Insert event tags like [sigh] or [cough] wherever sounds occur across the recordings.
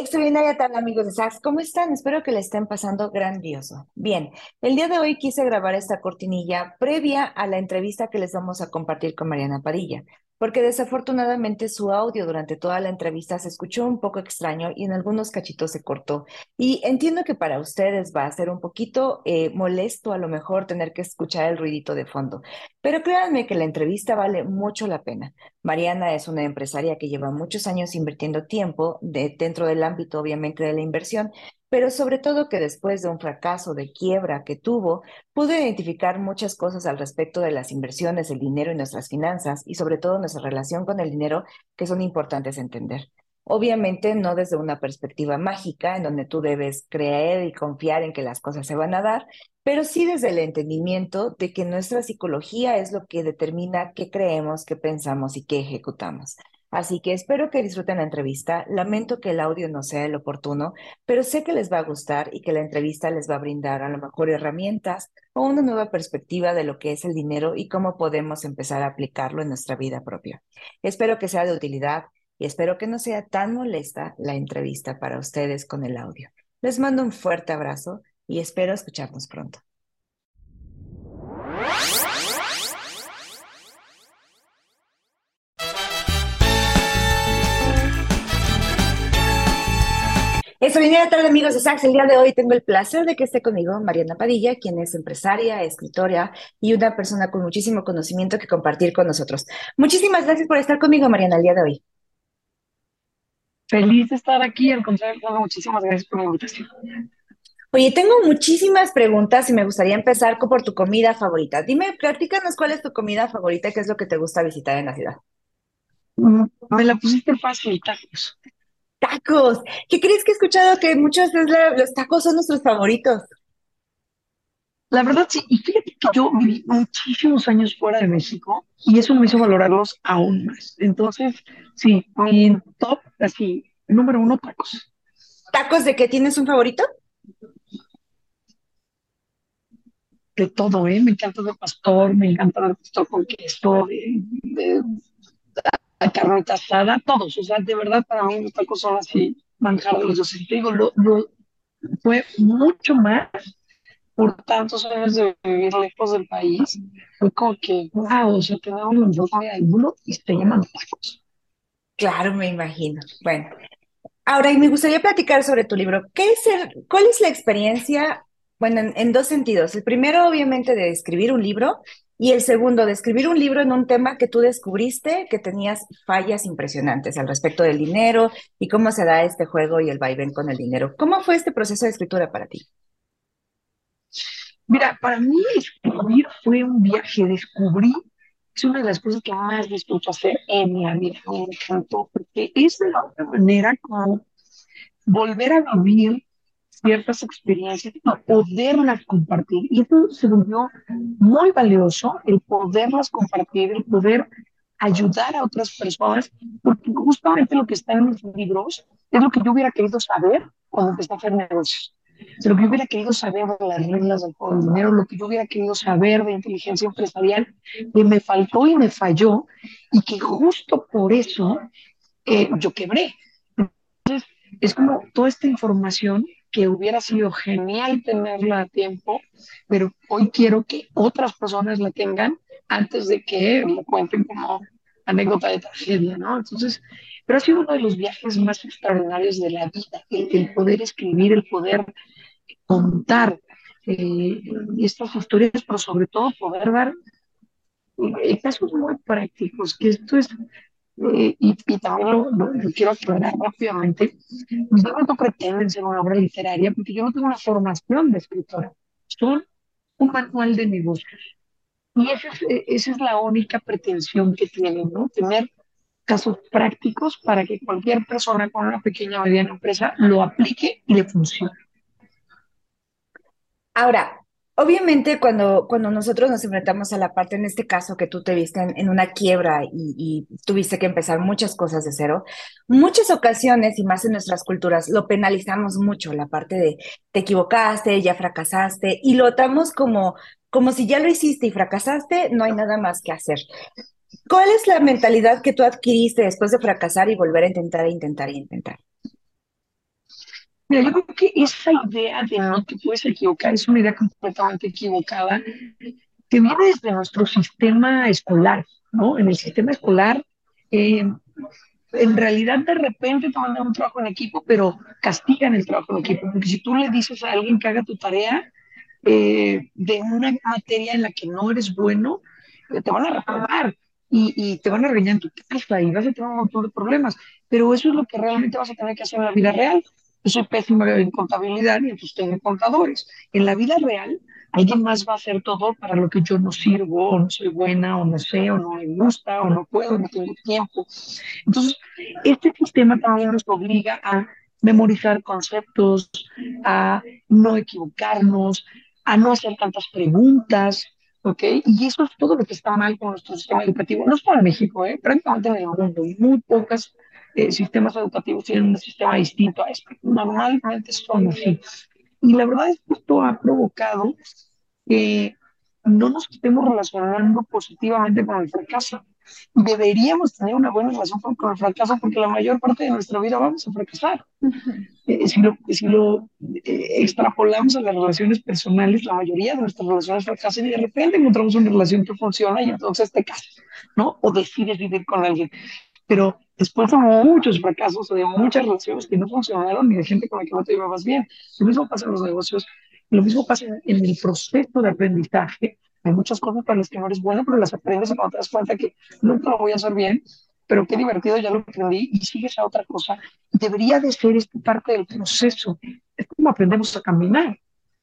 Extraordinaria tarde, amigos de Sax. ¿Cómo están? Espero que le estén pasando grandioso. Bien, el día de hoy quise grabar esta cortinilla previa a la entrevista que les vamos a compartir con Mariana Padilla porque desafortunadamente su audio durante toda la entrevista se escuchó un poco extraño y en algunos cachitos se cortó. Y entiendo que para ustedes va a ser un poquito eh, molesto a lo mejor tener que escuchar el ruidito de fondo, pero créanme que la entrevista vale mucho la pena. Mariana es una empresaria que lleva muchos años invirtiendo tiempo de, dentro del ámbito obviamente de la inversión pero sobre todo que después de un fracaso de quiebra que tuvo, pudo identificar muchas cosas al respecto de las inversiones, el dinero y nuestras finanzas, y sobre todo nuestra relación con el dinero, que son importantes entender. Obviamente no desde una perspectiva mágica, en donde tú debes creer y confiar en que las cosas se van a dar, pero sí desde el entendimiento de que nuestra psicología es lo que determina qué creemos, qué pensamos y qué ejecutamos. Así que espero que disfruten la entrevista. Lamento que el audio no sea el oportuno, pero sé que les va a gustar y que la entrevista les va a brindar a lo mejor herramientas o una nueva perspectiva de lo que es el dinero y cómo podemos empezar a aplicarlo en nuestra vida propia. Espero que sea de utilidad y espero que no sea tan molesta la entrevista para ustedes con el audio. Les mando un fuerte abrazo y espero escucharnos pronto. Extraordinaria tarde, amigos de Sax. El día de hoy tengo el placer de que esté conmigo Mariana Padilla, quien es empresaria, escritora y una persona con muchísimo conocimiento que compartir con nosotros. Muchísimas gracias por estar conmigo, Mariana, el día de hoy. Feliz de estar aquí, al contrario, muchísimas gracias por la invitación. Oye, tengo muchísimas preguntas y me gustaría empezar por tu comida favorita. Dime, platícanos cuál es tu comida favorita y qué es lo que te gusta visitar en la ciudad. Mm, me la pusiste fácil, tacos. Tacos. ¿Qué crees que he escuchado que muchos de los tacos son nuestros favoritos? La verdad, sí. Y fíjate que yo viví muchísimos años fuera de México y eso me hizo valorarlos aún más. Entonces, sí, mi top, así, número uno, tacos. ¿Tacos de qué tienes un favorito? De todo, ¿eh? Me encanta de pastor, me encanta de pastor con queso, de la carnita asada, todos, o sea, de verdad para mí los tacos son así, manjar de los dos. te digo, lo, fue mucho más por tantos años de vivir lejos del país, fue como que, wow, o sea, tenemos un de alguno y se llaman tacos. Claro, me imagino. Bueno, ahora, y me gustaría platicar sobre tu libro. ¿Qué es el, ¿Cuál es la experiencia? Bueno, en, en dos sentidos. El primero, obviamente, de escribir un libro y el segundo, de escribir un libro en un tema que tú descubriste que tenías fallas impresionantes al respecto del dinero y cómo se da este juego y el vaivén con el dinero. ¿Cómo fue este proceso de escritura para ti? Mira, para mí escribir fue un viaje, descubrí, es una de las cosas que más disfruto hacer en mi vida, me encantó, porque es de la otra manera como volver a vivir ciertas experiencias para poderlas compartir. Y eso se volvió muy valioso, el poderlas compartir, el poder ayudar a otras personas, porque justamente lo que está en los libros es lo que yo hubiera querido saber cuando empecé a hacer negocios. lo que yo hubiera querido saber de las reglas del dinero, lo que yo hubiera querido saber de inteligencia empresarial, que me faltó y me falló, y que justo por eso eh, yo quebré. Entonces, es como toda esta información que hubiera sido genial tenerla a tiempo, pero hoy quiero que otras personas la tengan antes de que me cuenten como anécdota de tragedia, ¿no? Entonces, pero ha sido uno de los viajes más extraordinarios de la vida, el, poder escribir, el poder contar eh, estas historias, pero sobre todo poder dar eh, casos muy prácticos, que esto es eh, y, también lo, quiero aclarar rápidamente, mis libros no pretenden ser una obra literaria porque yo no tengo una formación de escritora, son un manual de negocios. Y esa es, esa es la única pretensión que tienen, ¿no? Tener casos prácticos para que cualquier persona con una pequeña o mediana empresa lo aplique y le funcione. Ahora, obviamente cuando, cuando nosotros nos enfrentamos a la parte, en este caso que tú te viste en, una quiebra y, tuviste que empezar muchas cosas de cero, muchas ocasiones y más en nuestras culturas lo penalizamos mucho, la parte de te equivocaste, ya fracasaste y lo damos como, como si ya lo hiciste y fracasaste, no hay nada más que hacer. ¿Cuál es la mentalidad que tú adquiriste después de fracasar y volver a intentar, intentar e intentar? Mira, yo creo que esa idea de no te puedes equivocar es una idea completamente equivocada que viene desde nuestro sistema escolar, ¿no? En el sistema escolar, eh, en realidad de repente te mandan un trabajo en equipo, pero castigan el trabajo en equipo, porque si tú le dices a alguien que haga tu tarea eh, de una materia en la que no eres bueno, eh, te van a reprobar y, y, te van a regañar en tu casa y vas a tener un montón de problemas, pero eso es lo que realmente vas a tener que hacer en la vida real. Yo soy pésima en contabilidad y entonces tengo contadores. En la vida real, alguien más va a hacer todo para lo que yo no sirvo, o no soy buena, o no sé, o no me gusta, o no puedo, no tengo tiempo. Entonces, este sistema también nos obliga a memorizar conceptos, a no equivocarnos, a no hacer tantas preguntas, ¿ok? Y eso es todo lo que está mal con nuestro sistema educativo. No es para México, ¿eh? prácticamente en el mundo. Muy pocas eh, sistemas educativos tienen un sistema distinto a este. Normalmente son así. Y la verdad es que esto ha provocado que no nos estemos relacionando positivamente con el fracaso. Deberíamos tener una buena relación con, el fracaso porque la mayor parte de nuestra vida vamos a fracasar. Eh, si lo, si lo eh, extrapolamos a las relaciones personales, la mayoría de nuestras relaciones fracasan y de repente encontramos una relación que funciona y entonces te casas, ¿no? O decides vivir con alguien. Pero después de muchos fracasos de muchas relaciones que no funcionaron y de gente con la que no te llevabas bien. Lo mismo pasa en los negocios, lo mismo pasa en el proceso de aprendizaje. Hay muchas cosas para las que no eres bueno, pero las aprendes y cuando te das cuenta que nunca lo voy a hacer bien, pero qué divertido, ya lo aprendí y sigues a otra cosa. Debería de ser esta parte del proceso. Es como aprendemos a caminar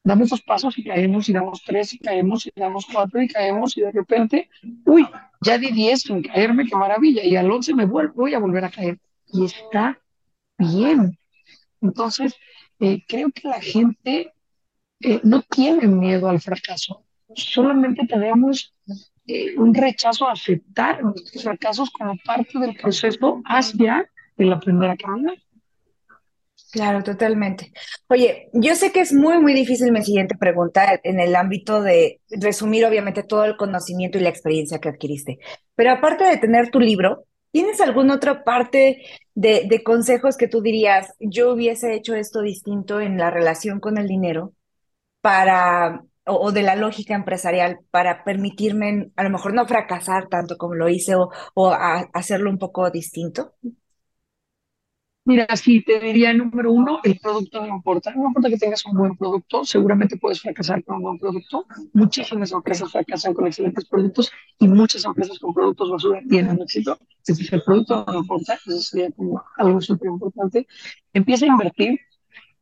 damos dos pasos y caemos, y damos tres y caemos, y damos cuatro y caemos, y de repente, uy, ya di diez sin caerme, qué maravilla, y al once me vuelvo, voy a volver a caer. Y está bien. Entonces, eh, creo que la gente eh, no tiene miedo al fracaso, solamente tenemos eh, un rechazo a aceptar nuestros fracasos como parte del proceso hacia el aprender a caminar. Claro, totalmente. Oye, yo sé que es muy, muy difícil mi siguiente pregunta en el ámbito de resumir, obviamente, todo el conocimiento y la experiencia que adquiriste. Pero aparte de tener tu libro, ¿tienes alguna otra parte de, consejos que tú dirías, yo hubiese hecho esto distinto en la relación con el dinero para, o, de la lógica empresarial para permitirme a lo mejor no fracasar tanto como lo hice o, o hacerlo un poco distinto? Mira, sí, te diría número uno, el producto no importa. No importa que tengas un buen producto, seguramente puedes fracasar con un buen producto. Muchísimas empresas fracasan con excelentes productos y muchas empresas con productos basura tienen éxito. Entonces, el producto no importa, eso sería como algo súper importante. Empieza a invertir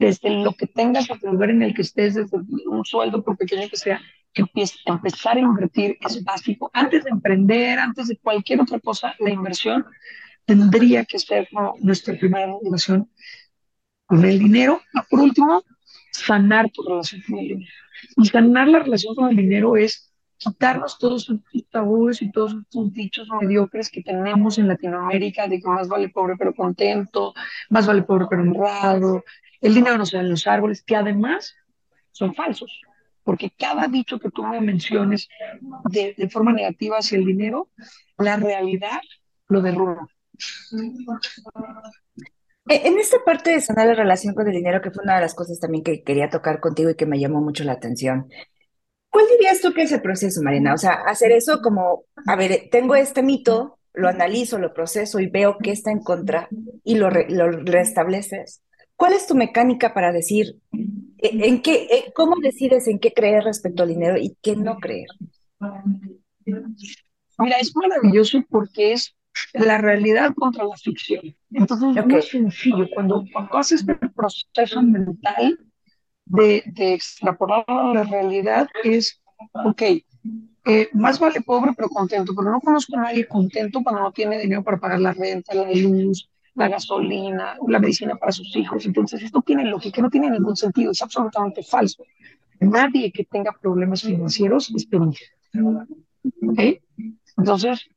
desde lo que tengas, hasta el lugar en el que estés, desde un sueldo, por pequeño que sea, empieza, empezar a invertir es básico. Antes de emprender, antes de cualquier otra cosa, la inversión tendría que ser nuestra primera relación con el dinero. Y por último, sanar tu relación con el dinero. Y sanar la relación con el dinero es quitarnos todos esos tabúes y todos esos dichos mediocres que tenemos en Latinoamérica de que más vale pobre pero contento, más vale pobre pero honrado, el dinero no se da en los árboles, que además son falsos, porque cada dicho que tú me menciones de, de forma negativa hacia el dinero, la realidad lo derrumba. E, en esta parte de sanar la relación con el dinero, que fue una de las cosas también que quería tocar contigo y que me llamó mucho la atención, ¿cuál dirías tú que es el proceso, Marina? O sea, hacer eso como, a ver, tengo este mito, lo analizo, lo proceso y veo que está en contra y lo, lo restableces. ¿Cuál es tu mecánica para decir e, en qué, e, cómo decides en qué creer respecto al dinero y qué no creer? Mira, es maravilloso porque es la realidad contra la ficción. Entonces es muy sencillo. Cuando, cuando haces este proceso mental de, de extrapolar la realidad, es, ok, eh, más vale pobre pero contento, pero no conozco a nadie contento cuando no tiene dinero para pagar la renta, la luz, la gasolina, la medicina para sus hijos. Entonces, esto tiene lógica, no tiene ningún sentido, es absolutamente falso. Nadie que tenga problemas financieros es feliz. ¿Okay? Entonces,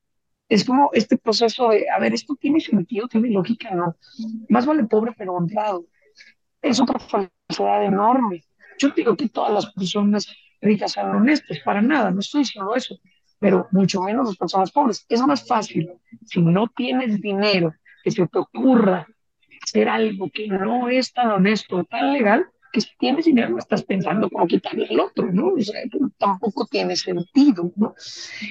es como este proceso de, a ver, ¿esto tiene sentido? ¿Tiene lógica? No. Más vale pobre pero honrado. Es otra falsedad enorme. Yo digo que todas las personas ricas sean honestas, para nada, no estoy diciendo eso, pero mucho menos las personas pobres. Es más fácil, si no tienes dinero, que se te ocurra hacer algo que no es tan honesto, tan legal, que si tienes dinero no estás pensando cómo quitarle al otro, ¿no? O sea, tampoco tiene sentido, ¿no?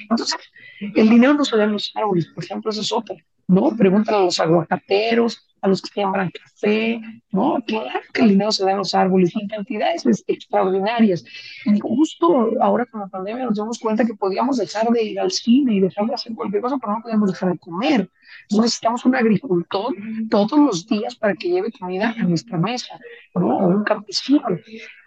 Entonces, el dinero no se da en los árboles, por ejemplo, eso es otra, ¿no? Pregúntale a los aguacateros, a los que siembran café, ¿no? Claro que el dinero se da en los árboles en cantidades extraordinarias. Y justo ahora con la pandemia nos dimos cuenta que podíamos dejar de ir al cine y dejar de hacer cualquier cosa, pero no podíamos dejar de comer. Necesitamos un agricultor todos los días para que lleve comida a nuestra mesa, ¿no? O un campesino.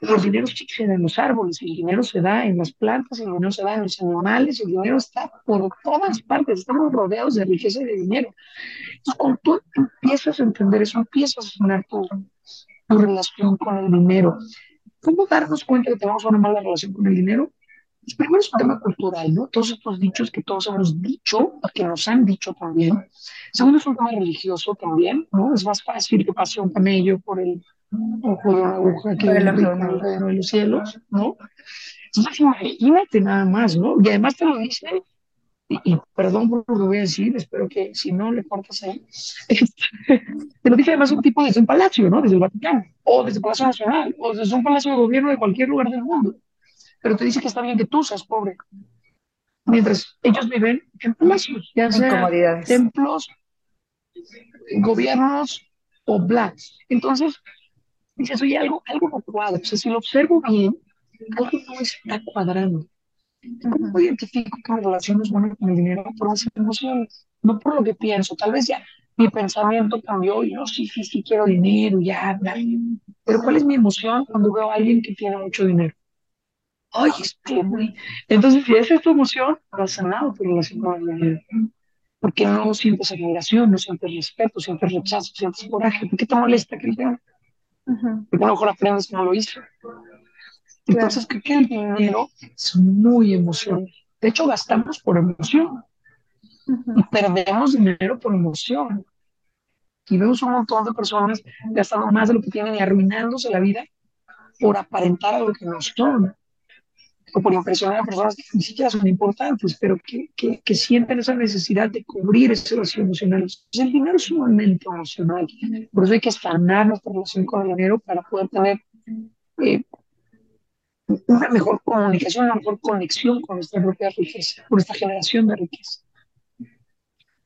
Los dineros se en los árboles, el dinero se da en las plantas, el dinero se da en los animales, el dinero está por todas partes, estamos rodeados de riqueza y de dinero. Entonces, cuando tú empiezas a entender eso, empiezas a sanar tu, tu relación con el dinero. ¿Cómo darnos cuenta que tenemos una mala relación con el dinero? Pues primero es un tema cultural, ¿no? Todos estos dichos que todos hemos dicho, que nos han dicho también. Segundo es un tema religioso también, ¿no? Es más fácil que pase un camello por el ojo de una aguja que el reino de los cielos, ¿no? Entonces imagínate nada más, ¿no? Y además te lo dicen y, perdón por lo que voy a decir, espero que si no le cortas ahí, [laughs] te lo dice además un tipo desde un palacio, ¿no? Desde el Vaticano, o desde el Palacio Nacional, o desde un palacio de gobierno de cualquier lugar del mundo. Pero te dice que está bien que tú seas pobre. Mientras ellos viven en palacios, ya sea templos, gobiernos o blacks. Entonces, dices, oye, algo, algo no cuadra. O sea, si lo observo bien, algo no está cuadrando. ¿Cómo identifico que mi relación es buena con el dinero? Por las emociones, no por lo que pienso. Tal vez ya mi pensamiento cambió y no, sí, sí, sí quiero dinero, ya, Pero ¿cuál es mi emoción cuando veo a alguien que tiene mucho dinero? Ay, este, Entonces, si esa es tu emoción, no has sanado tu relación con el dinero. Porque no sientes admiración, no sientes respeto, sientes rechazo, sientes coraje. ¿Por qué te molesta que Porque a lo mejor aprendes que no lo hizo. Entonces, creo que el dinero es muy emocional. De hecho, gastamos por emoción y perdemos dinero por emoción. Y vemos un montón de personas gastando más de lo que tienen y arruinándose la vida por aparentar a lo que no son. O por impresionar a personas que ni siquiera son importantes, pero que, que, sienten esa necesidad de cubrir ese vacío emocional. El dinero es sumamente emocional. Por eso hay que sanar nuestra relación con el dinero para poder tener eh, una mejor comunicación, una mejor conexión con nuestra propia riqueza, con esta generación de riqueza.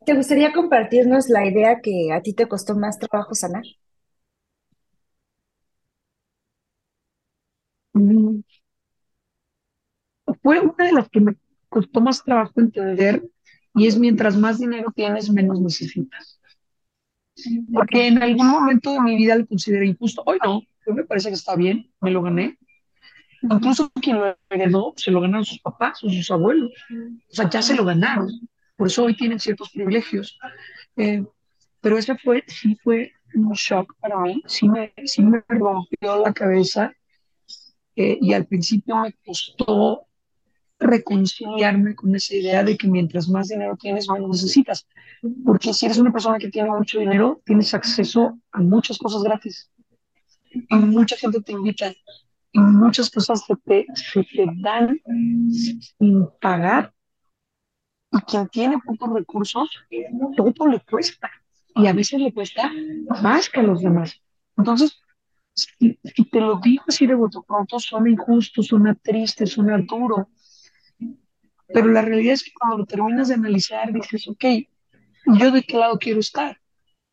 ¿Te gustaría compartirnos la idea que a ti te costó más trabajo sanar? Fue una de las que me costó más trabajo entender y es mientras más dinero tienes, menos necesitas. Porque en algún momento de mi vida lo consideré injusto. Hoy no, me parece que está bien, me lo gané, Incluso quien lo heredó, se lo ganaron sus papás o sus abuelos. O sea, ya se lo ganaron. Por eso hoy tienen ciertos privilegios. Eh, pero ese fue, sí fue un shock para mí. Sí me, sí me rompió la cabeza. Eh, y al principio me costó reconciliarme con esa idea de que mientras más dinero tienes, más necesitas. Porque si eres una persona que tiene mucho dinero, tienes acceso a muchas cosas gratis. Y mucha gente te invita muchas cosas se te, se te dan sin pagar. Y quien tiene pocos recursos, todo le cuesta. Y a veces le cuesta más que a los demás. Entonces, si, te lo digo así de voto pronto, suena injusto, suena triste, suena duro. Pero la realidad es que cuando lo terminas de analizar, dices, ok, ¿yo de qué lado quiero estar?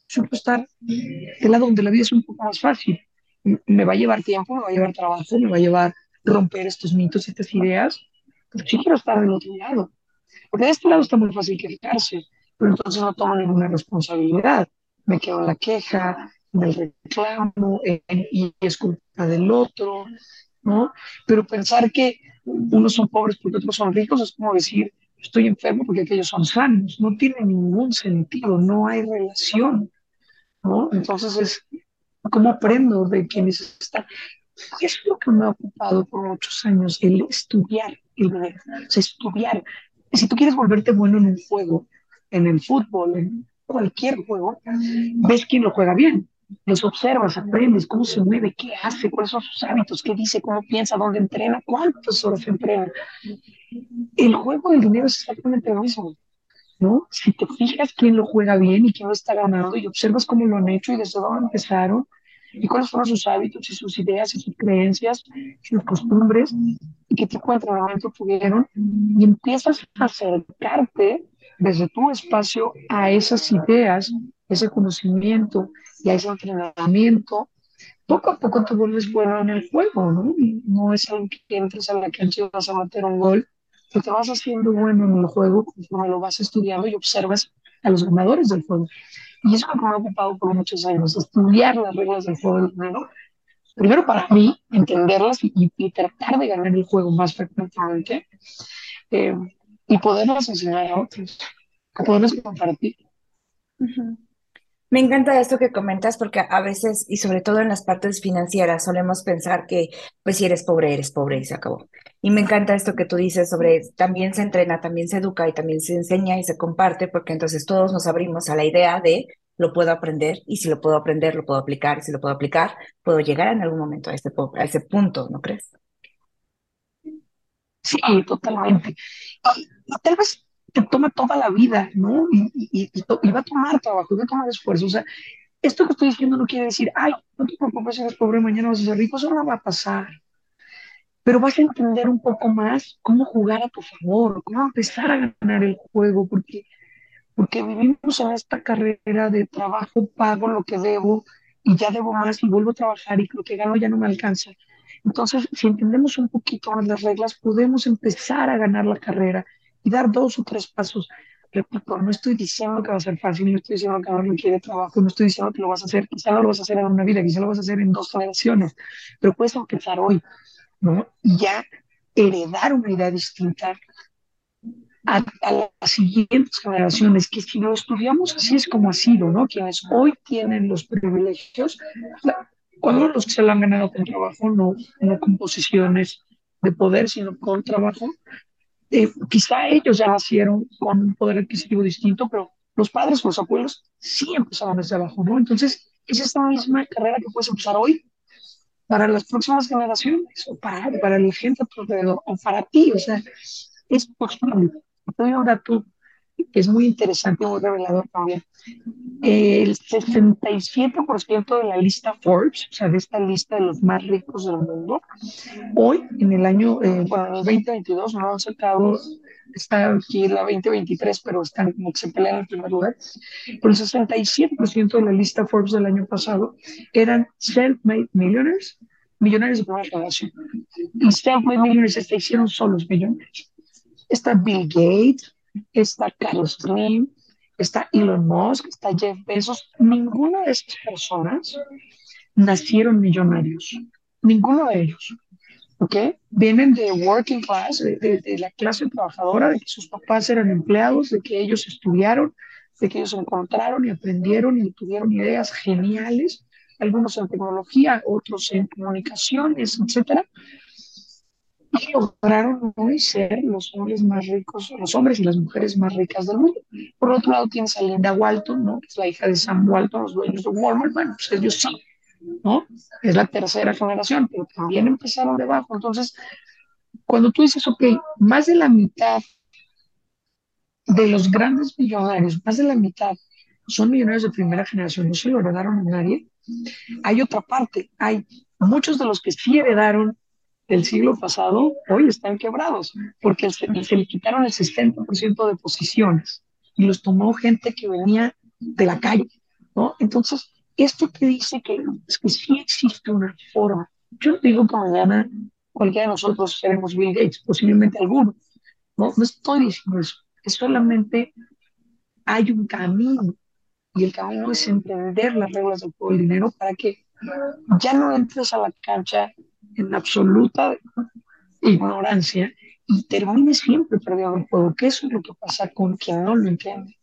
Yo quiero estar del lado donde la vida es un poco más fácil me va a llevar tiempo, me va a llevar trabajo, me va a llevar romper estos mitos, estas ideas, pero sí quiero estar del otro lado. Porque de este lado está muy fácil quejarse, pero entonces no tomo ninguna responsabilidad. Me quedo en la queja, en el reclamo, y es culpa del otro, ¿no? Pero pensar que unos son pobres porque otros son ricos, es como decir, estoy enfermo porque aquellos son sanos. No tiene ningún sentido, no hay relación, ¿no? Entonces es, ¿cómo aprendo de quienes están? Es lo que me ha ocupado por muchos años, el estudiar el o estudiar. Si tú quieres volverte bueno en un juego, en el fútbol, en cualquier juego, ves quién lo juega bien, los observas, aprendes cómo se mueve, qué hace, cuáles son sus hábitos, qué dice, cómo piensa, dónde entrena, cuántas horas entrena. El juego del dinero es exactamente lo mismo, ¿no? Si te fijas quién lo juega bien y quién lo está ganando y observas cómo lo han hecho y desde dónde empezaron y cuáles fueron sus hábitos y sus ideas y sus creencias sus costumbres y qué tipo de entrenamiento tuvieron y empiezas a acercarte desde tu espacio a esas ideas, ese conocimiento y a ese entrenamiento, poco a poco te vuelves bueno en el juego, ¿no? No es algo que entres a la cancha y vas a meter un gol, pero te vas haciendo bueno en el juego conforme lo vas estudiando y observas a los ganadores del juego. Y eso me ha ocupado por muchos años, estudiar las reglas del juego primero. Primero para mí, entenderlas y, tratar de ganar el juego más frecuentemente eh, y poderlas enseñar a otros, compartir. Me encanta esto que comentas porque a veces, y sobre todo en las partes financieras, solemos pensar que, pues si eres pobre, eres pobre y se acabó. Y me encanta esto que tú dices sobre también se entrena, también se educa y también se enseña y se comparte, porque entonces todos nos abrimos a la idea de lo puedo aprender y si lo puedo aprender, lo puedo aplicar y si lo puedo aplicar, puedo llegar en algún momento a, este, a ese punto, ¿no crees? Sí, totalmente. tal vez te toma toda la vida, ¿no? Y, y, va a tomar trabajo, va a tomar esfuerzo. O sea, esto que estoy diciendo no quiere decir, ay, no te preocupes, eres pobre, mañana vas a ser rico, eso no va a pasar. Pero vas a entender un poco más cómo jugar a tu favor, cómo empezar a ganar el juego, porque, porque vivimos en esta carrera de trabajo, pago lo que debo y ya debo más y vuelvo a trabajar y lo que gano ya no me alcanza. Entonces, si entendemos un poquito más las reglas, podemos empezar a ganar la carrera y dar dos o tres pasos. Repito, no estoy diciendo que va a ser fácil, no estoy diciendo que no requiere trabajo, no estoy diciendo que lo vas a hacer, quizá lo vas a hacer en una vida, quizá lo vas a hacer en dos generaciones, pero puedes empezar hoy, ¿no? Y ya heredar una idea distinta a, a, las siguientes generaciones, que si lo estudiamos así es como ha sido, ¿no? Quienes hoy tienen los privilegios, cuando los que se lo han ganado con trabajo, no, no con posiciones de poder, sino con trabajo, eh, quizá ellos ya nacieron con un poder adquisitivo distinto, pero los padres, los abuelos, sí empezaron desde abajo, ¿no? Entonces, es esta misma carrera que puedes empezar hoy para las próximas generaciones, o para, para la gente alrededor, o para ti, o sea, es posible. Doy un dato que es muy interesante y muy revelador también. El 67% de la lista Forbes, o sea, de esta lista de los más ricos del mundo, hoy, en el año, eh, bueno, en el 2022, no han sacado, está aquí la 2023, pero están como que se pelean en el primer lugar, pero el 67% de la lista Forbes del año pasado eran self-made millionaires, millonarios de primera generación. Y self-made millionaires se hicieron solos millonarios. Está Bill Gates, está Carlos Slim, está Elon Musk, está Jeff Bezos. Ninguna de estas personas nacieron millonarios. Ninguno de ellos. ¿Ok? Vienen de working class, de, la clase trabajadora, de que sus papás eran empleados, de que ellos estudiaron, de que ellos encontraron y aprendieron y tuvieron ideas geniales, algunos en tecnología, otros en comunicaciones, etcétera, y lograron hoy ser los hombres más ricos, los hombres y las mujeres más ricas del mundo. Por otro lado, tienes a Linda Walton, ¿no? que es la hija de Sam Walton, los dueños de Walmart. Bueno, pues ellos sí, ¿no? Es la tercera generación, pero también empezaron debajo. Entonces, cuando tú dices, ok, más de la mitad de los grandes millonarios, más de la mitad son millonarios de primera generación, no se lo heredaron a nadie. Hay otra parte, hay muchos de los que sí heredaron del siglo pasado hoy están quebrados, porque se, le quitaron el 60% de posiciones y los tomó gente que venía de la calle, ¿no? Entonces, esto te dice que, es que sí existe una forma. Yo no digo que mañana cualquiera de nosotros seremos Bill Gates, posiblemente alguno, ¿no? No estoy diciendo eso, es solamente hay un camino y el camino es entender las reglas del juego del dinero para que ya no entres a la cancha en absoluta ignorancia y termine siempre perdiendo el juego, que eso es lo que pasa con quien no lo entiende.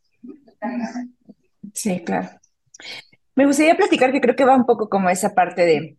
Sí, claro. Me gustaría platicar que creo que va un poco como esa parte de,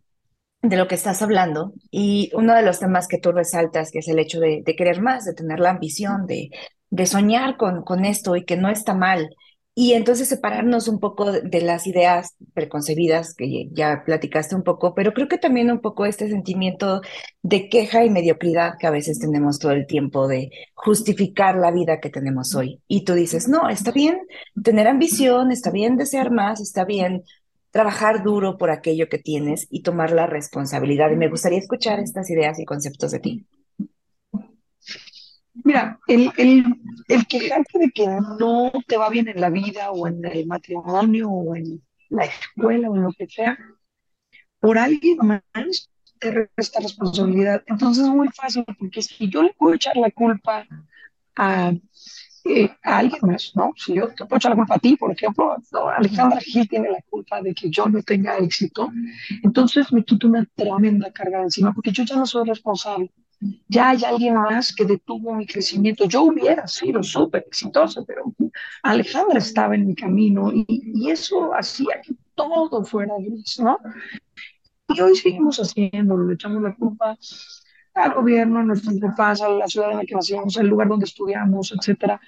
de lo que estás hablando y uno de los temas que tú resaltas, que es el hecho de, de querer más, de tener la ambición, de, de soñar con, con esto y que no está mal. Y entonces separarnos un poco de las ideas preconcebidas que ya platicaste un poco, pero creo que también un poco este sentimiento de queja y mediocridad que a veces tenemos todo el tiempo de justificar la vida que tenemos hoy. Y tú dices, no, está bien tener ambición, está bien desear más, está bien trabajar duro por aquello que tienes y tomar la responsabilidad. Y me gustaría escuchar estas ideas y conceptos de ti. Mira, el, el, el quejarte de que no te va bien en la vida o en el matrimonio o en la escuela o en lo que sea, por alguien más te resta responsabilidad. Entonces es muy fácil, porque si yo le puedo echar la culpa a, eh, a alguien más, ¿no? Si yo te puedo echar la culpa a ti, por ejemplo, no, Alejandra Gil tiene la culpa de que yo no tenga éxito, entonces me quito una tremenda carga encima, porque yo ya no soy responsable ya hay alguien más que detuvo mi crecimiento. Yo hubiera sido súper exitosa, pero Alejandra estaba en mi camino y, y, eso hacía que todo fuera gris, ¿no? Y hoy seguimos haciéndolo, le echamos la culpa al gobierno, a nuestros papás, a la ciudad en la que nacimos, al lugar donde estudiamos, etcétera.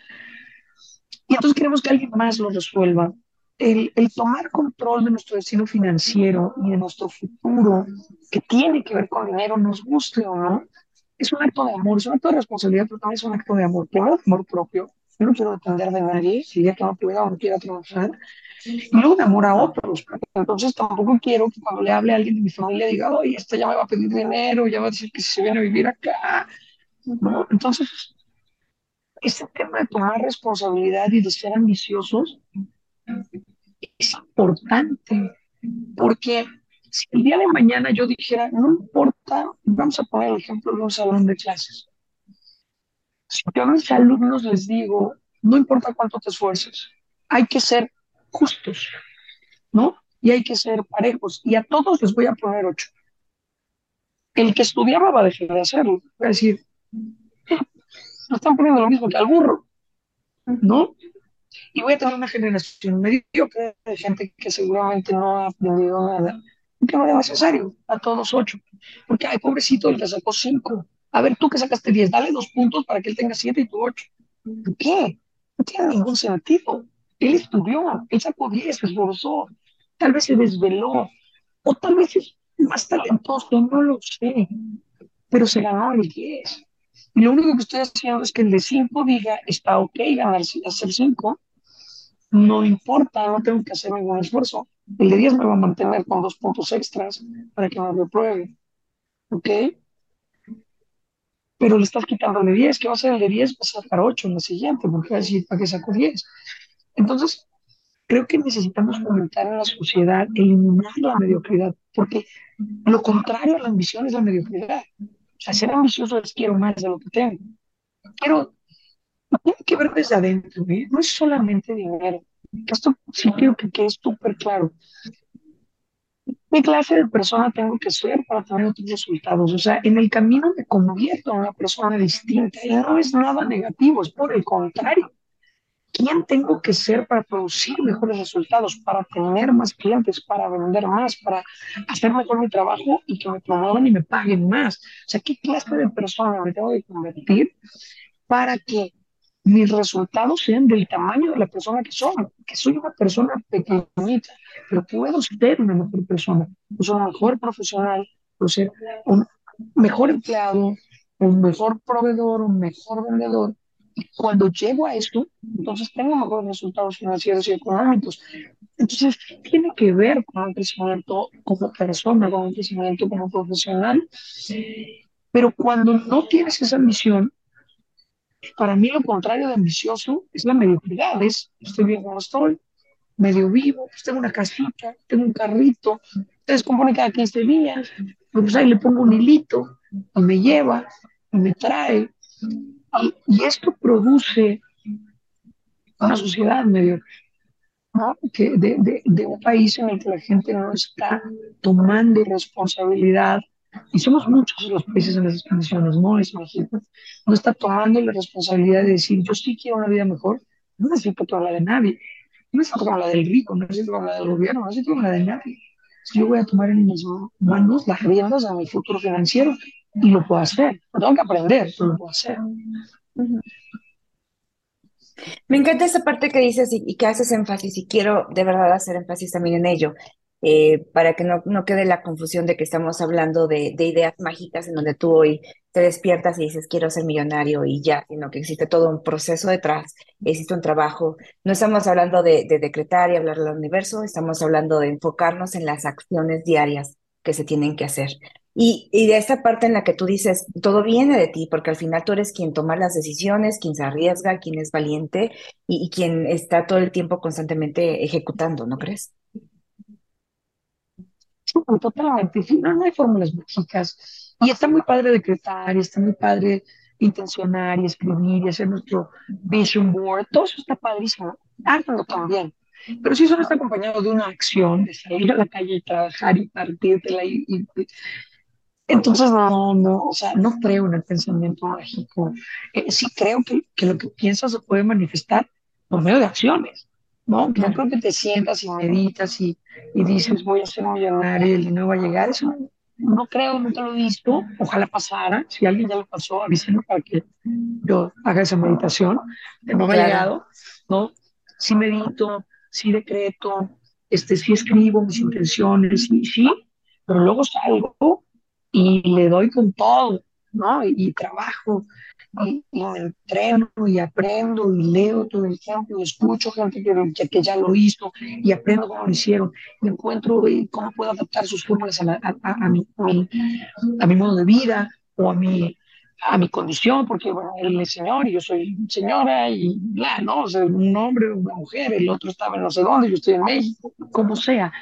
Y entonces queremos que alguien más lo resuelva. El, el, tomar control de nuestro destino financiero y de nuestro futuro, que tiene que ver con dinero, nos guste o no, es un acto de amor, es un acto de responsabilidad, pero también es un acto de amor. Primero, amor propio. Yo no quiero depender de nadie, si ya que no pueda o no quiera trabajar. Y luego de amor a otros. Entonces tampoco quiero que cuando le hable a alguien de mi familia diga, oye, este ya me va a pedir dinero, ya va a decir que se viene a vivir acá. ¿No? Entonces, este tema de tomar responsabilidad y de ser ambiciosos es importante, porque si el día de mañana yo dijera, no importa, vamos a poner el ejemplo de un salón de clases. Si yo a mis alumnos les digo, no importa cuánto te esfuerces, hay que ser justos, ¿no? Y hay que ser parejos. Y a todos les voy a poner ocho. El que estudiaba va a dejar de hacerlo. Va a decir, no están poniendo lo mismo que al burro, ¿no? Y voy a tener una generación mediocre de gente que seguramente no ha aprendido nada que no era necesario, a todos ocho. Porque, ay, pobrecito, él te sacó cinco. A ver, tú que sacaste diez, dale dos puntos para que él tenga siete y tú ocho. ¿Por qué? No tiene ningún sentido. Él estudió, él sacó diez, se esforzó, tal vez se desveló, o tal vez es más talentoso, no lo sé, pero se ganó el diez. Y lo único que estoy haciendo es que el de cinco diga, está ok ganarse, hacer cinco, no importa, no tengo que hacer ningún esfuerzo. El de 10 me va a mantener con dos puntos extras para que me repruebe. ¿Ok? Pero le estás quitando el de 10. ¿Qué va a ser el de 10? Va a sacar 8 en la siguiente, porque va a decir, ¿para qué saco 10? Entonces, creo que necesitamos fomentar en la sociedad, eliminar la mediocridad, porque lo contrario a la ambición es la mediocridad. O sea, ser ambicioso es quiero más de lo que tengo. Quiero tiene que ver desde adentro, ¿eh? no es solamente dinero. Esto sí quiero que quede súper claro. ¿Qué clase de persona tengo que ser para tener otros resultados? O sea, en el camino me convierto en una persona distinta y no es nada negativo, es por el contrario. ¿Quién tengo que ser para producir mejores resultados, para tener más clientes, para vender más, para hacer mejor mi trabajo y que me promuevan y me paguen más? O sea, ¿qué clase de persona me tengo que convertir para que mis resultados sean del tamaño de la persona que soy, que soy una persona pequeñita, pero puedo ser una mejor persona, puedo ser un mejor profesional, puedo ser un mejor empleado, un mejor proveedor, un mejor vendedor. Cuando llego a esto, entonces tengo mejores resultados financieros y económicos. Entonces, tiene que ver con un crecimiento como persona, con un crecimiento como profesional. Pero cuando no tienes esa misión, para mí lo contrario de ambicioso es la mediocridad, es estoy bien como estoy, medio vivo, pues tengo una casita, tengo un carrito, se descompone cada 15 días, pues ahí le pongo un hilito y me lleva y me trae. Y, y esto produce una sociedad mediocre, ¿no? que de, de, de un país en el que la gente no está tomando responsabilidad y somos muchos los países en esas condiciones, no es no está tomando la responsabilidad de decir, yo sí quiero una vida mejor, no necesito toda la de nadie, no necesito la del rico, no necesito la del gobierno, no necesito la de nadie. Yo voy a tomar en mis manos las riendas de mi futuro financiero y lo puedo hacer, tengo que aprender, pero lo puedo hacer. Me encanta esa parte que dices y, que haces énfasis y quiero de verdad hacer énfasis también en ello, eh, para que no, no, quede la confusión de que estamos hablando de, ideas mágicas en donde tú hoy te despiertas y dices quiero ser millonario y ya, sino que existe todo un proceso detrás, existe un trabajo. No estamos hablando de, de decretar y hablar al universo, estamos hablando de enfocarnos en las acciones diarias que se tienen que hacer. Y, y, de esta parte en la que tú dices, todo viene de ti, porque al final tú eres quien toma las decisiones, quien se arriesga, quien es valiente y, quien está todo el tiempo constantemente ejecutando, ¿no crees? Totalmente, no, no hay fórmulas mágicas. Y está muy padre decretar, y está muy padre intencionar y escribir y hacer nuestro vision board, todo eso está padrísimo. Háganlo también. Pero si eso no está acompañado de una acción, de salir a la calle y trabajar y partírtela y, y, entonces, no, no, o sea, no creo en el pensamiento mágico. Eh, sí creo que, que, lo que piensas se puede manifestar por medio de acciones, ¿no? No creo que te sientas y meditas y, y dices, voy a ser millonario y el dinero va a llegar. Eso no, creo, no te lo he visto. Ojalá pasara. Si alguien ya lo pasó, avísenme para que yo haga esa meditación. No me ha llegado, ¿no? Sí medito, sí decreto, este, sí escribo mis intenciones, sí, sí, pero luego salgo y le doy con todo, ¿no? Y, trabajo, y, me entreno, y aprendo, y leo todo el tiempo, y escucho gente que, que, ya lo hizo, y aprendo cómo lo hicieron, y encuentro eh, cómo puedo adaptar sus fórmulas a, a, a, mi, a, mi, modo de vida, o a mi, a mi condición, porque bueno, él es señor y yo soy señora y bla, ¿no? O sea, un hombre, una mujer, el otro estaba en no sé dónde, yo estoy en México, como sea.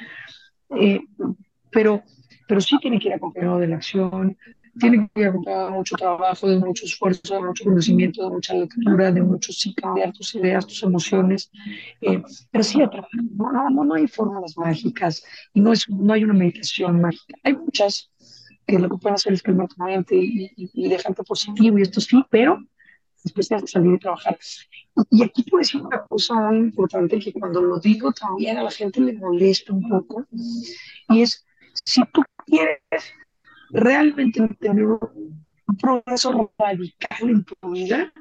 Eh, pero pero sí tiene que ir acompañado de la acción, tiene que de mucho trabajo, de mucho esfuerzo, de mucho conocimiento, de mucha lectura, de mucho sí cambiar tus ideas, tus emociones, eh, pero sí. No, no, no hay fórmulas mágicas y no, es, no hay una meditación mágica. Hay muchas que lo que pueden hacer es calmar tu mente y, y, y dejarte positivo y esto sí, pero después que salir y trabajar. Y aquí puedo decir una cosa muy importante que cuando lo digo también a la gente le molesta un poco, y es, si tú quieres realmente tener un progreso radical en tu vida,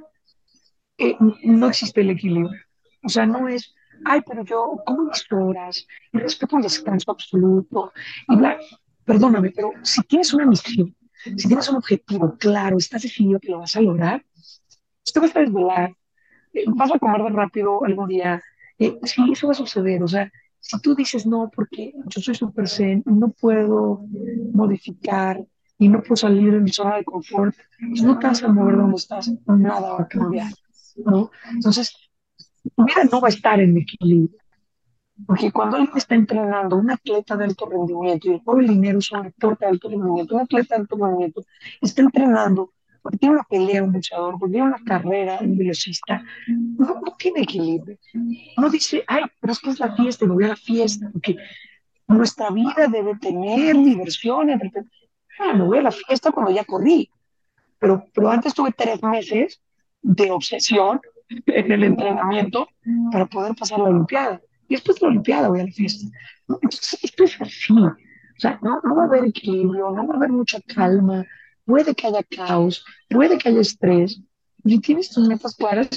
eh, no existe el equilibrio. O sea, no es, ay, pero yo como mis horas, y respeto el descanso absoluto, y bla, perdóname, pero si tienes una misión, si tienes un objetivo claro, estás decidido que lo vas a lograr, usted va a desvelar, eh, vas a comer de rápido algún día, eh, sí, eso va a suceder, o sea, si tú dices no, porque yo soy super zen, no puedo modificar y no puedo salir de mi zona de confort, pues no te vas a mover donde estás, nada va a cambiar, ¿no? Entonces, tu vida no va a estar en equilibrio. Porque cuando alguien está entrenando, un atleta de alto rendimiento, y el dinero es un deporte de alto rendimiento, un atleta de alto rendimiento, está entrenando tiene una pelea un luchador, tiene una carrera un velocista, no, tiene equilibrio. No dice, ay, pero es que es la fiesta, me voy a la fiesta, porque nuestra vida debe tener diversión. Ah, me voy a la fiesta cuando ya corrí, pero, pero antes tuve tres meses de obsesión en el entrenamiento para poder pasar la Olimpiada. Y después de la Olimpiada voy a la fiesta. Entonces, esto es así. O sea, no, no va a haber equilibrio, no va a haber mucha calma, puede que haya caos, puede que haya estrés. Si tienes tus metas claras,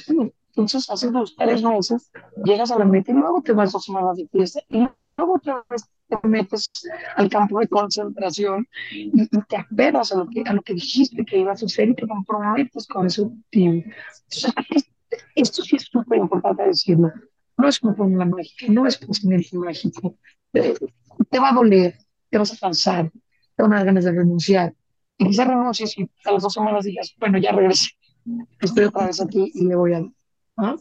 entonces haces los tres meses, llegas a la meta y luego te vas dos semanas de fiesta y luego otra vez te metes al campo de concentración y, te apegas a lo, que, a lo que dijiste que ibas a hacer y te comprometes con ese objetivo. Entonces, esto sí es súper importante decirlo. No es una fórmula mágica, no es pensamiento mágico. Te va a doler, te vas a cansar, te van a dar ganas de renunciar, y quizás renuncies y a las dos semanas digas, bueno, ya regresé, estoy otra vez aquí y le voy a... ¿ah?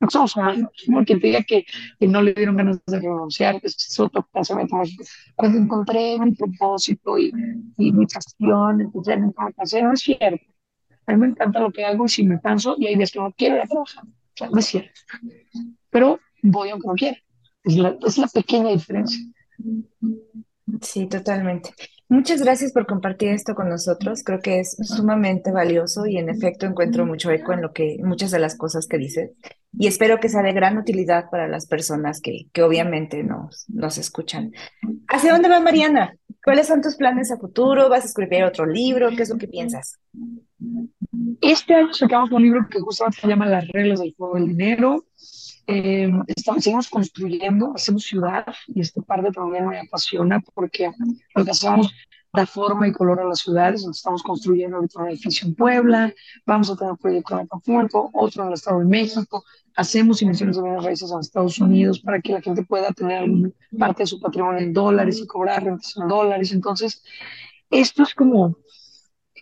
No somos humanos, porque te diga que, que, no le dieron ganas de renunciar, es otro pensamiento mágico. Cuando encontré mi propósito y, mi pasión, nunca me cansé, no es cierto. A mí me encanta lo que hago y si me canso y hay días que no quiero ir a trabajar, o sea, no es cierto. Pero voy aunque no quiera. Es la, es la pequeña diferencia. Sí, totalmente. Muchas gracias por compartir esto con nosotros. Creo que es sumamente valioso y en efecto encuentro mucho eco en lo que muchas de las cosas que dices y espero que sea de gran utilidad para las personas que, que obviamente nos, nos escuchan. ¿Hacia dónde va Mariana? ¿Cuáles son tus planes a futuro? ¿Vas a escribir otro libro? ¿Qué es lo que piensas? Este año sacamos un libro que justamente se llama Las reglas del juego del dinero. Eh, estamos, seguimos construyendo, hacemos ciudad y este parte también me apasiona porque lo que hacemos da forma y color a las ciudades. Estamos construyendo ahorita un edificio en Puebla, vamos a tener un proyecto en Acapulco, otro en el Estado de México, hacemos inversiones de bienes raíces en Estados Unidos para que la gente pueda tener alguna parte de su patrimonio en dólares y cobrar rentas en dólares. Entonces, esto es como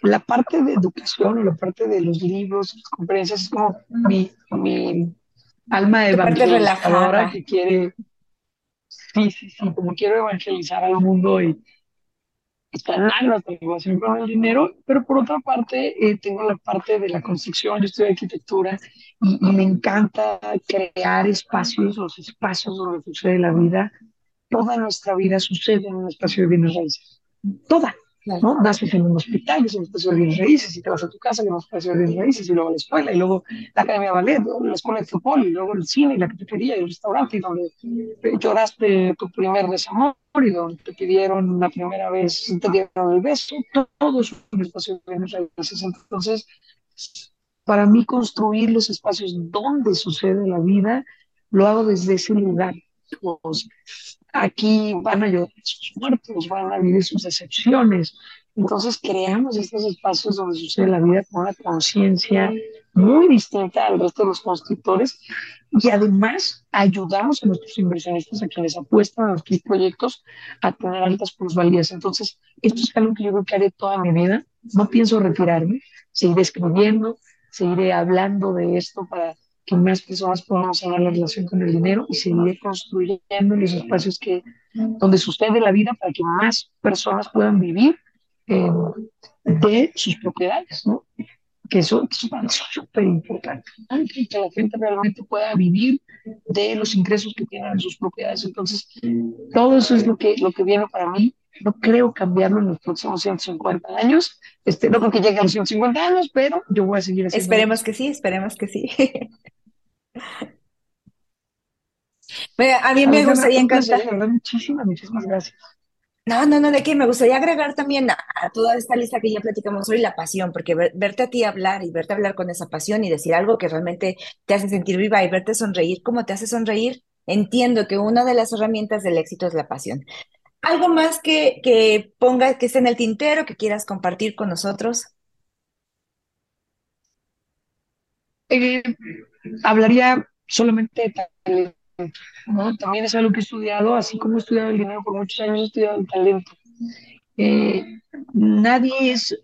la parte de educación o la parte de los libros, las conferencias, es como mi, mi alma evangelizadora que quiere, sí, sí, sí, como quiero evangelizar al mundo y, sanar la transformación con el dinero, pero por otra parte eh, tengo la parte de la construcción, yo estudio arquitectura y, me encanta crear espacios, los espacios donde sucede la vida. Toda nuestra vida sucede en un espacio de bienes raíces. Toda. ¿No? Naces en un hospital, es un espacio de bienes raíces, y te vas a tu casa, que es un espacio de bienes raíces, y luego a la escuela, y luego la academia de ballet, la escuela de fútbol, y luego el cine, y la cafetería, y el restaurante, y donde lloraste tu primer desamor, y donde te pidieron la primera vez, te dieron el beso, todo es un espacio de bienes raíces. Entonces, para mí construir los espacios donde sucede la vida, lo hago desde ese lugar. Pues, aquí van a llorar sus muertos, van a vivir sus decepciones. Entonces creamos estos espacios donde sucede la vida con una conciencia muy distinta al resto de los constructores y además ayudamos a nuestros inversionistas, a quienes apuestan a nuestros proyectos, a tener altas plusvalías. Entonces, esto es algo que yo creo que haré toda mi vida. No pienso retirarme, seguiré escribiendo, seguiré hablando de esto para que más personas puedan sanar la relación con el dinero y seguir construyendo los espacios que, donde sucede la vida para que más personas puedan vivir eh, de sus propiedades, ¿no? Que eso, es súper importante, que la gente realmente pueda vivir de los ingresos que tienen en sus propiedades. Entonces, todo eso es lo que, lo que viene para mí. No creo cambiarlo en los próximos 150 años. Este, no creo que llegue a los 150 años, pero yo voy a seguir haciendo. Esperemos que sí, esperemos que sí. [laughs] a mí me gustaría encantar. Muchísimas, muchísimas gracias. No, no, no, de qué, me gustaría agregar también a, toda esta lista que ya platicamos hoy la pasión, porque verte a ti hablar y verte hablar con esa pasión y decir algo que realmente te hace sentir viva y verte sonreír, ¿cómo te hace sonreír? Entiendo que una de las herramientas del éxito es la pasión. ¿Algo más que, que ponga, que esté en el tintero, que quieras compartir con nosotros? Eh, hablaría solamente de talento, ¿no? También es algo que he estudiado, así como he estudiado el dinero por muchos años, he estudiado el talento. Eh, nadie es,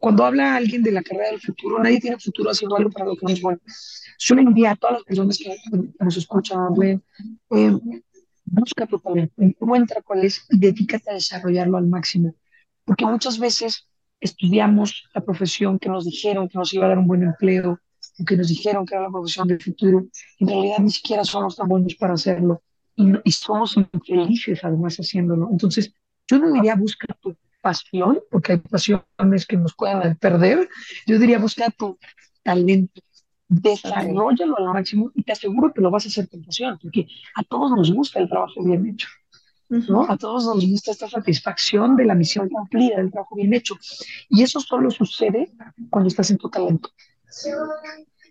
cuando habla alguien de la carrera del futuro, nadie tiene futuro haciendo algo para lo que no es bueno. Yo le envío a todas las personas que, nos escuchan, eh, busca tu talento, encuentra cuál es y dedícate a desarrollarlo al máximo. Porque muchas veces estudiamos la profesión que nos dijeron que nos iba a dar un buen empleo, que nos dijeron que era la profesión del futuro, en realidad ni siquiera somos tan buenos para hacerlo y, somos infelices además haciéndolo. Entonces, yo no diría busca tu pasión, porque hay pasiones que nos pueden perder, yo diría busca tu talento, desarrollalo al máximo y te aseguro que lo vas a hacer con pasión, porque a todos nos gusta el trabajo bien hecho. ¿no? A todos nos gusta esta satisfacción de la misión cumplida, del trabajo bien hecho. Y eso solo sucede cuando estás en tu talento.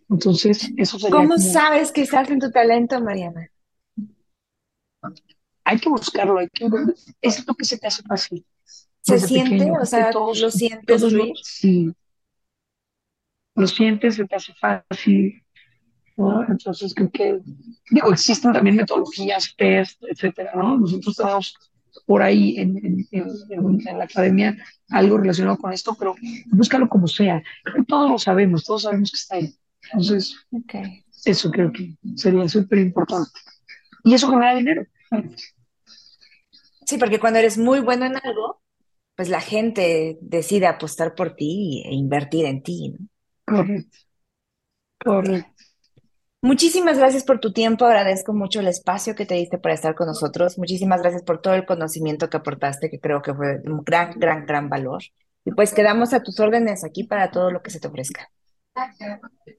Entonces, eso sería ¿Cómo sabes que estás en tu talento, Mariana? Hay que buscarlo, hay que es lo que se te hace fácil. ¿Se siente? o sea, todos, ¿lo sientes? sí. Lo sientes, se te hace fácil. Entonces, creo que, digo, existen también metodologías, test, etcétera, ¿no? Nosotros tenemos por ahí en, en, la academia algo relacionado con esto, pero búscalo como sea. Todos lo sabemos, todos sabemos que está ahí. Entonces, eso creo que sería súper importante. Y eso genera dinero. Sí, porque cuando eres muy bueno en algo, pues la gente decide apostar por ti e invertir en ti. Correcto. Correcto. Muchísimas gracias por tu tiempo, agradezco mucho el espacio que te diste para estar con nosotros. Muchísimas gracias por todo el conocimiento que aportaste, que creo que fue un gran, gran, gran valor. Y pues quedamos a tus órdenes aquí para todo lo que se te ofrezca.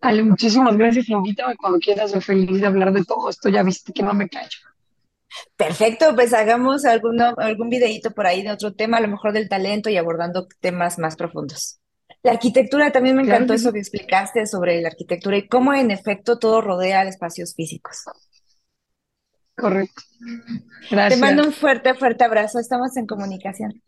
Ale, muchísimas gracias. Invítame cuando quieras. Soy feliz de hablar de todo esto. Ya viste que no me callo. Perfecto, pues hagamos alguno, algún videíto por ahí de otro tema, a lo mejor del talento y abordando temas más profundos. La arquitectura, también me encantó eso que explicaste sobre la arquitectura y cómo en efecto todo rodea a espacios físicos. Correcto. Te mando Gracias. un fuerte, fuerte abrazo, estamos en comunicación.